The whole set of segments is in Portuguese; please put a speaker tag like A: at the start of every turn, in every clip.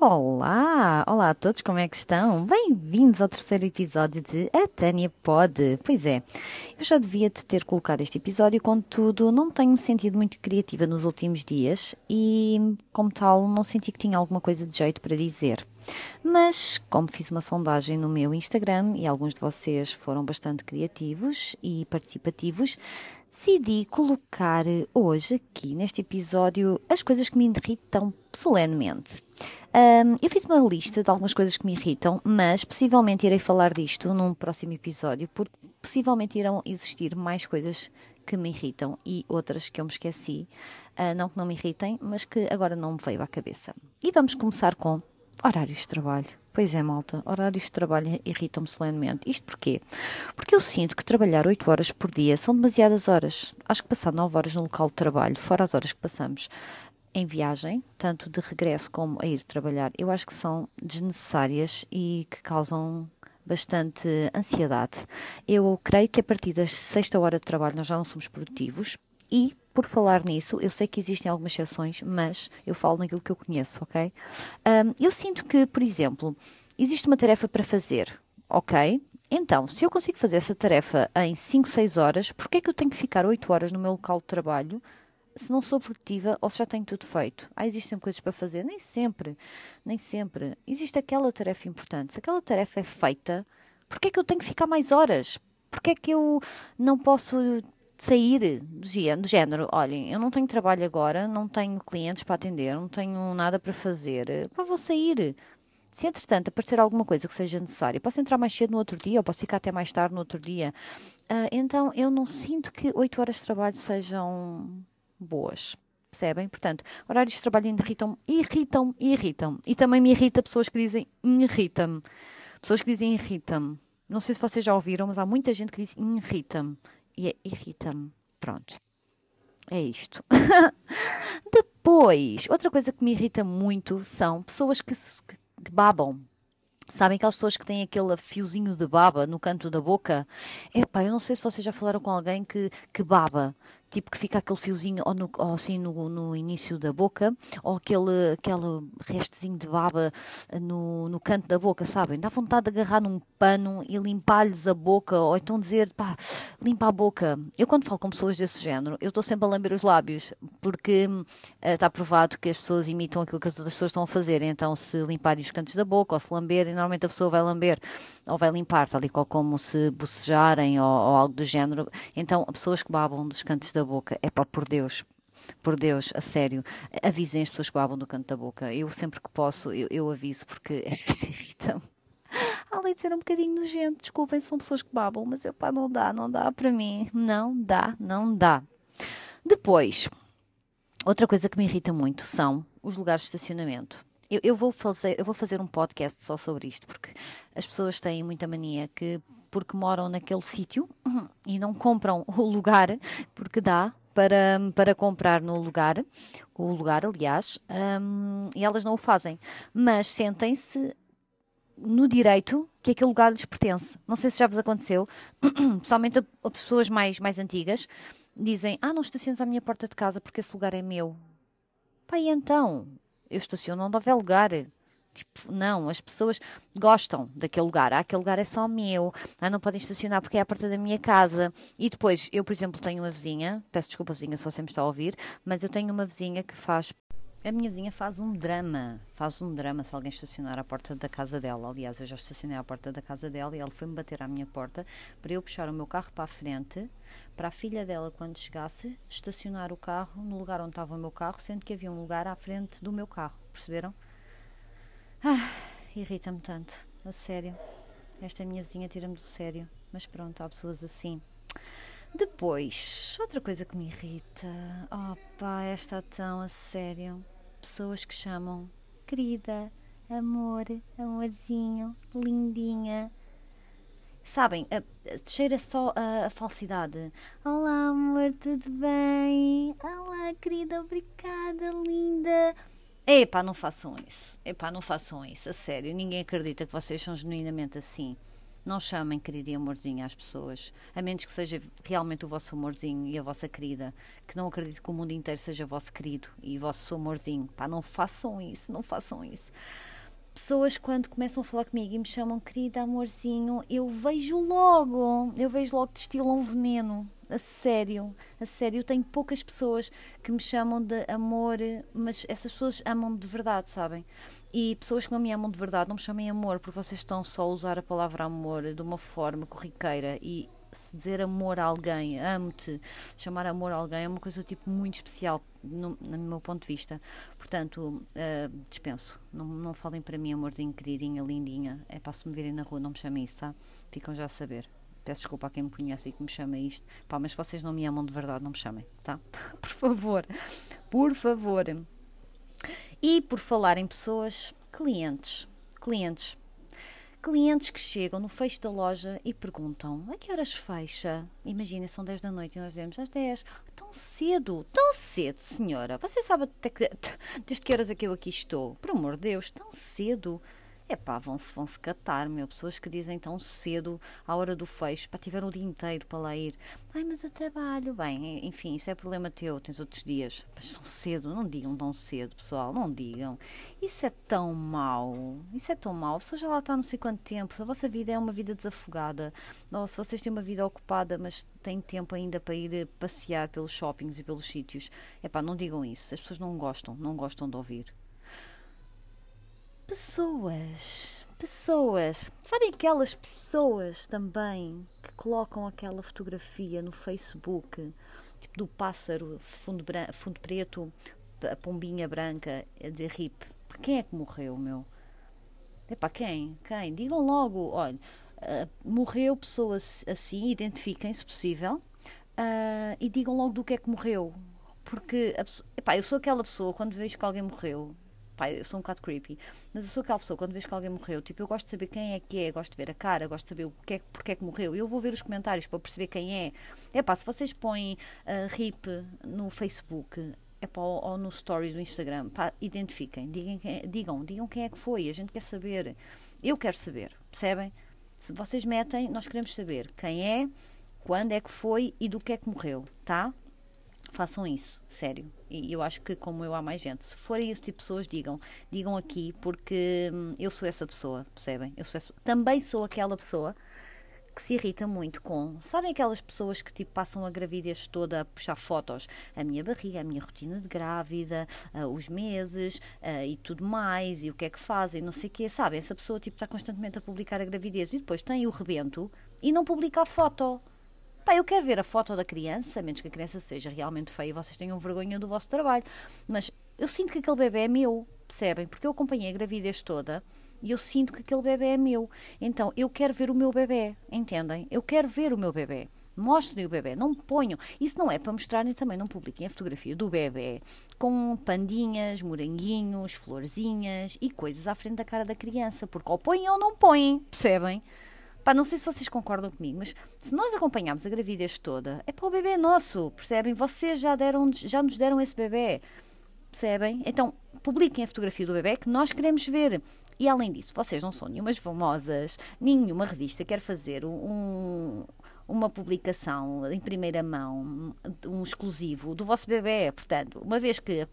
A: Olá, olá a todos, como é que estão? Bem-vindos ao terceiro episódio de A Tânia Pode. Pois é, eu já devia te ter colocado este episódio, contudo, não tenho sentido muito criativa nos últimos dias e, como tal, não senti que tinha alguma coisa de jeito para dizer. Mas, como fiz uma sondagem no meu Instagram e alguns de vocês foram bastante criativos e participativos, decidi colocar hoje, aqui neste episódio, as coisas que me irritam solenemente. Um, eu fiz uma lista de algumas coisas que me irritam, mas possivelmente irei falar disto num próximo episódio, porque possivelmente irão existir mais coisas que me irritam e outras que eu me esqueci. Uh, não que não me irritem, mas que agora não me veio à cabeça. E vamos começar com horários de trabalho. Pois é, malta, horários de trabalho irritam-me solenemente. Isto porquê? Porque eu sinto que trabalhar 8 horas por dia são demasiadas horas. Acho que passar 9 horas no local de trabalho, fora as horas que passamos em viagem, tanto de regresso como a ir trabalhar, eu acho que são desnecessárias e que causam bastante ansiedade. Eu creio que a partir da sexta hora de trabalho nós já não somos produtivos e, por falar nisso, eu sei que existem algumas exceções, mas eu falo naquilo que eu conheço, ok? Um, eu sinto que, por exemplo, existe uma tarefa para fazer, ok? Então, se eu consigo fazer essa tarefa em 5, 6 horas, por que é que eu tenho que ficar 8 horas no meu local de trabalho se não sou produtiva ou se já tenho tudo feito. Ah, existem coisas para fazer? Nem sempre, nem sempre. Existe aquela tarefa importante. Se aquela tarefa é feita, porquê é que eu tenho que ficar mais horas? Porquê é que eu não posso sair do, do género? Olhem, eu não tenho trabalho agora, não tenho clientes para atender, não tenho nada para fazer. Pá, vou sair. Se entretanto aparecer alguma coisa que seja necessária, posso entrar mais cedo no outro dia ou posso ficar até mais tarde no outro dia. Uh, então eu não sinto que 8 horas de trabalho sejam boas. Percebem? Portanto, horários de trabalho irritam, irritam, irritam. E também me irrita pessoas que dizem irrita-me. Pessoas que dizem irrita-me. Não sei se vocês já ouviram, mas há muita gente que diz irrita-me. E é irrita-me. Pronto. É isto. Depois, outra coisa que me irrita muito são pessoas que, que, que babam. Sabem aquelas pessoas que têm aquele fiozinho de baba no canto da boca? Epá, eu não sei se vocês já falaram com alguém que, que baba tipo que fica aquele fiozinho ou, no, ou assim no, no, início da boca, ou aquele, aquele restezinho de baba no, no canto da boca, sabem? Dá vontade de agarrar num pano e limpar-lhes a boca, ou então dizer, pá, limpa a boca. Eu quando falo com pessoas desse género, eu estou sempre a lamber os lábios, porque uh, está provado que as pessoas imitam aquilo que as outras pessoas estão a fazer, então se limparem os cantos da boca, ou se lamberem, normalmente a pessoa vai lamber, ou vai limpar, tal e qual como se bocejarem, ou, ou algo do género. Então, pessoas que babam dos cantos da boca. É pá, por Deus, por Deus, a sério, avisem as pessoas que babam do canto da boca. Eu sempre que posso, eu, eu aviso porque é irritam. Além de ser um bocadinho nojento, desculpem, são pessoas que babam, mas eu pá, não dá, não dá para mim. Não dá, não dá. Depois, outra coisa que me irrita muito são os lugares de estacionamento. Eu, eu, vou fazer, eu vou fazer um podcast só sobre isto, porque as pessoas têm muita mania que porque moram naquele sítio e não compram o lugar, porque dá para, para comprar no lugar, o lugar, aliás, um, e elas não o fazem. Mas sentem-se no direito que aquele lugar lhes pertence. Não sei se já vos aconteceu, principalmente as pessoas mais, mais antigas dizem: Ah, não estaciones à minha porta de casa porque esse lugar é meu. Pai, então, eu estaciono onde houver lugar. Tipo, não, as pessoas gostam daquele lugar. Ah, aquele lugar é só meu. Ah, não podem estacionar porque é a porta da minha casa. E depois, eu, por exemplo, tenho uma vizinha, peço desculpa, vizinha, só sempre está a ouvir, mas eu tenho uma vizinha que faz. A minha vizinha faz um drama, faz um drama se alguém estacionar à porta da casa dela. Aliás, eu já estacionei à porta da casa dela e ela foi-me bater à minha porta para eu puxar o meu carro para a frente, para a filha dela, quando chegasse, estacionar o carro no lugar onde estava o meu carro, sendo que havia um lugar à frente do meu carro. Perceberam? Ah, irrita-me tanto, a sério. Esta minha vizinha tira-me do sério, mas pronto, há pessoas assim. Depois, outra coisa que me irrita, oh pá, esta tão a sério. Pessoas que chamam querida, amor, amorzinho, lindinha. Sabem, cheira só a, a, falsidade. Olá, amor, tudo bem? Olá, querida, obrigada, linda. Epá, não façam isso. Epá, não façam isso. A sério, ninguém acredita que vocês são genuinamente assim. Não chamem querido e amorzinho às pessoas, a menos que seja realmente o vosso amorzinho e a vossa querida, que não acredito que o mundo inteiro seja vosso querido e vosso amorzinho. Pá, não façam isso, não façam isso pessoas quando começam a falar comigo e me chamam querida amorzinho, eu vejo logo, eu vejo logo que destilam um veneno. A sério, a sério, eu tenho poucas pessoas que me chamam de amor, mas essas pessoas amam-me de verdade, sabem? E pessoas que não me amam de verdade não me chamem amor, porque vocês estão só a usar a palavra amor de uma forma corriqueira e se dizer amor a alguém, amo-te, chamar amor a alguém é uma coisa tipo muito especial no, no meu ponto de vista. Portanto, uh, dispenso. Não, não falem para mim, amorzinho, queridinha, lindinha. É para se me virem na rua, não me chamem isso, tá? Ficam já a saber. Peço desculpa a quem me conhece e que me chama isto. Pá, mas vocês não me amam de verdade, não me chamem, tá? por favor. Por favor. E por falar em pessoas, clientes. Clientes clientes que chegam no fecho da loja e perguntam a que horas fecha? Imaginem, são 10 da noite e nós dizemos às 10. Tão cedo, tão cedo, senhora. Você sabe até que, desde que horas é que eu aqui estou? Por amor de Deus, tão cedo. É pá, vão-se vão -se catar, meu. Pessoas que dizem tão cedo, à hora do fecho, para tiver o dia inteiro para lá ir. Ai, mas eu trabalho. Bem, enfim, isso é problema teu, tens outros dias. Mas tão cedo, não digam tão cedo, pessoal, não digam. Isso é tão mau. Isso é tão mau. A pessoa já lá está não sei quanto tempo. A vossa vida é uma vida desafogada. Ou se vocês têm uma vida ocupada, mas têm tempo ainda para ir passear pelos shoppings e pelos sítios. É pá, não digam isso. As pessoas não gostam, não gostam de ouvir. Pessoas, pessoas. Sabem aquelas pessoas também que colocam aquela fotografia no Facebook, tipo do pássaro, fundo, fundo preto, a pombinha branca, dizer RIP. Quem é que morreu, meu? É para quem? Quem? Digam logo, olha, uh, morreu pessoa assim, identifiquem se possível, uh, e digam logo do que é que morreu. Porque, a, epá, eu sou aquela pessoa, quando vejo que alguém morreu, pá, eu sou um bocado creepy, mas eu sou aquela pessoa, quando vejo que alguém morreu, tipo, eu gosto de saber quem é que é, gosto de ver a cara, gosto de saber o que é, porque é que morreu. Eu vou ver os comentários para perceber quem é. É pá, se vocês põem uh, RIP no Facebook, é pá, ou, ou no stories do Instagram, pá, identifiquem, digam digam, digam quem é que foi, a gente quer saber. Eu quero saber, percebem? Se vocês metem, nós queremos saber quem é, quando é que foi e do que é que morreu, tá? Façam isso, sério. E eu acho que, como eu, há mais gente. Se forem esse tipo de pessoas, digam. Digam aqui, porque hum, eu sou essa pessoa, percebem? Eu sou essa, também sou aquela pessoa que se irrita muito com. Sabem aquelas pessoas que tipo passam a gravidez toda a puxar fotos? A minha barriga, a minha rotina de grávida, uh, os meses uh, e tudo mais, e o que é que fazem, não sei o quê. Sabem? Essa pessoa tipo está constantemente a publicar a gravidez e depois tem o rebento e não publica a foto. Pá, eu quero ver a foto da criança, menos que a criança seja realmente feia e vocês tenham vergonha do vosso trabalho. Mas eu sinto que aquele bebê é meu, percebem? Porque eu acompanhei a gravidez toda e eu sinto que aquele bebê é meu. Então eu quero ver o meu bebê, entendem? Eu quero ver o meu bebê. Mostrem o bebê, não ponham. Isso não é para mostrarem também, não publiquem a fotografia do bebê com pandinhas, moranguinhos, florzinhas e coisas à frente da cara da criança, porque ou põem ou não põem, percebem? Pá, não sei se vocês concordam comigo, mas se nós acompanharmos a gravidez toda, é para o bebê nosso, percebem? Vocês já, deram, já nos deram esse bebê, percebem? Então, publiquem a fotografia do bebê que nós queremos ver. E além disso, vocês não são nenhumas famosas, nenhuma revista quer fazer um, uma publicação em primeira mão, um exclusivo do vosso bebê. Portanto, uma vez que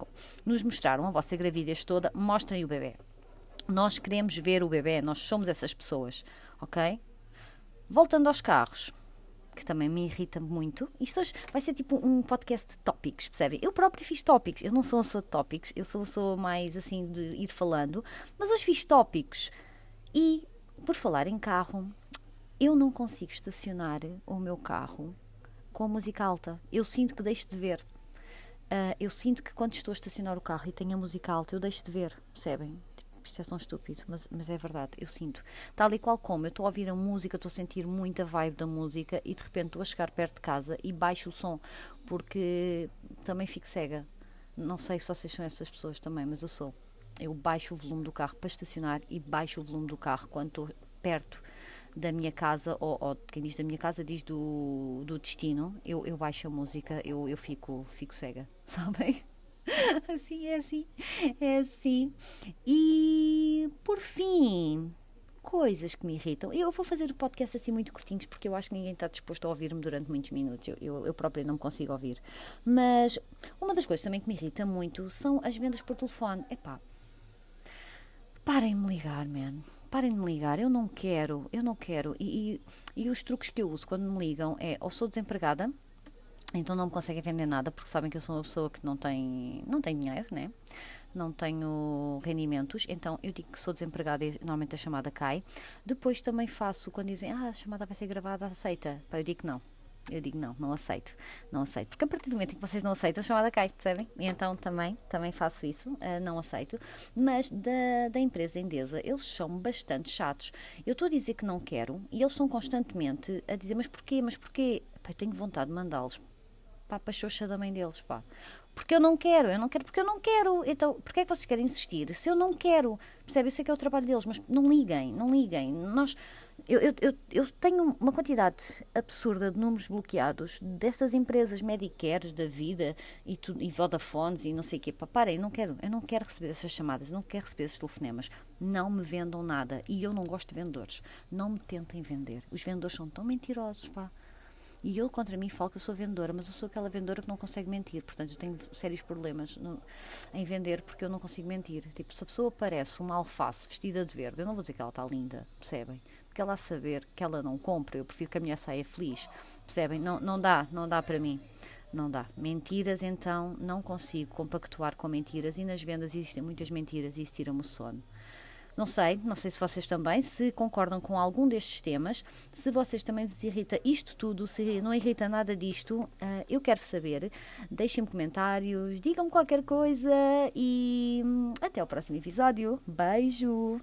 A: nos mostraram a vossa gravidez toda, mostrem o bebê. Nós queremos ver o bebê, nós somos essas pessoas, ok? Voltando aos carros, que também me irrita muito. Isto hoje vai ser tipo um podcast de tópicos, percebem? Eu próprio fiz tópicos. Eu não sou só de tópicos, eu sou, sou mais assim de ir falando, mas hoje fiz tópicos. E, por falar em carro, eu não consigo estacionar o meu carro com a música alta. Eu sinto que deixo de ver. Uh, eu sinto que quando estou a estacionar o carro e tenho a música alta, eu deixo de ver, percebem? Isto é tão estúpido, mas, mas é verdade, eu sinto. Tal e qual como eu estou a ouvir a música, estou a sentir muita vibe da música e de repente estou a chegar perto de casa e baixo o som, porque também fico cega. Não sei se vocês são essas pessoas também, mas eu sou. Eu baixo o volume do carro para estacionar e baixo o volume do carro quando estou perto da minha casa, ou, ou, quem diz da minha casa diz do, do destino, eu, eu baixo a música, eu, eu fico, fico cega, sabem? assim, é assim, é assim. E por fim, coisas que me irritam. Eu vou fazer o podcast assim muito curtinhos porque eu acho que ninguém está disposto a ouvir-me durante muitos minutos. Eu, eu, eu própria não me consigo ouvir. Mas uma das coisas também que me irrita muito são as vendas por telefone. Epá, parem de me ligar, man. Parem de me ligar. Eu não quero, eu não quero. E, e, e os truques que eu uso quando me ligam é ou sou desempregada, então não me conseguem vender nada porque sabem que eu sou uma pessoa que não tem, não tem dinheiro, né? não tenho rendimentos, então eu digo que sou desempregada e normalmente a chamada cai. Depois também faço, quando dizem, ah, a chamada vai ser gravada, aceita. Pá, eu digo não. Eu digo não, não aceito, não aceito. Porque a partir do momento em que vocês não aceitam, a chamada cai, percebem? E então também, também faço isso, uh, não aceito. Mas da, da empresa Endesa, eles são bastante chatos. Eu estou a dizer que não quero e eles estão constantemente a dizer, mas porquê, mas porquê? Pá, eu tenho vontade de mandá-los pá, para a xoxa da mãe deles, pá. Porque eu não quero, eu não quero porque eu não quero. Então, porquê é que vocês querem insistir? Se eu não quero, percebe? Eu sei que é o trabalho deles, mas não liguem, não liguem. Nós, eu, eu, eu, eu tenho uma quantidade absurda de números bloqueados dessas empresas Medicares da vida e, tu, e Vodafones e não sei o quê. Pá, parem, não quero, eu não quero receber essas chamadas, eu não quero receber esses telefonemas. Não me vendam nada. E eu não gosto de vendedores. Não me tentem vender. Os vendedores são tão mentirosos, pá. E eu contra mim falo que eu sou vendedora, mas eu sou aquela vendedora que não consegue mentir. Portanto, eu tenho sérios problemas no, em vender porque eu não consigo mentir. Tipo, se a pessoa parece uma alface vestida de verde, eu não vou dizer que ela está linda, percebem? Porque ela saber que ela não compra, eu prefiro que a minha saia feliz, percebem? Não, não dá, não dá para mim. Não dá. Mentiras, então, não consigo compactuar com mentiras e nas vendas existem muitas mentiras e isso tira-me o sono. Não sei, não sei se vocês também, se concordam com algum destes temas, se vocês também vos irrita isto tudo, se não irrita nada disto, uh, eu quero saber. Deixem-me comentários, digam-me qualquer coisa e hum, até o próximo episódio. Beijo!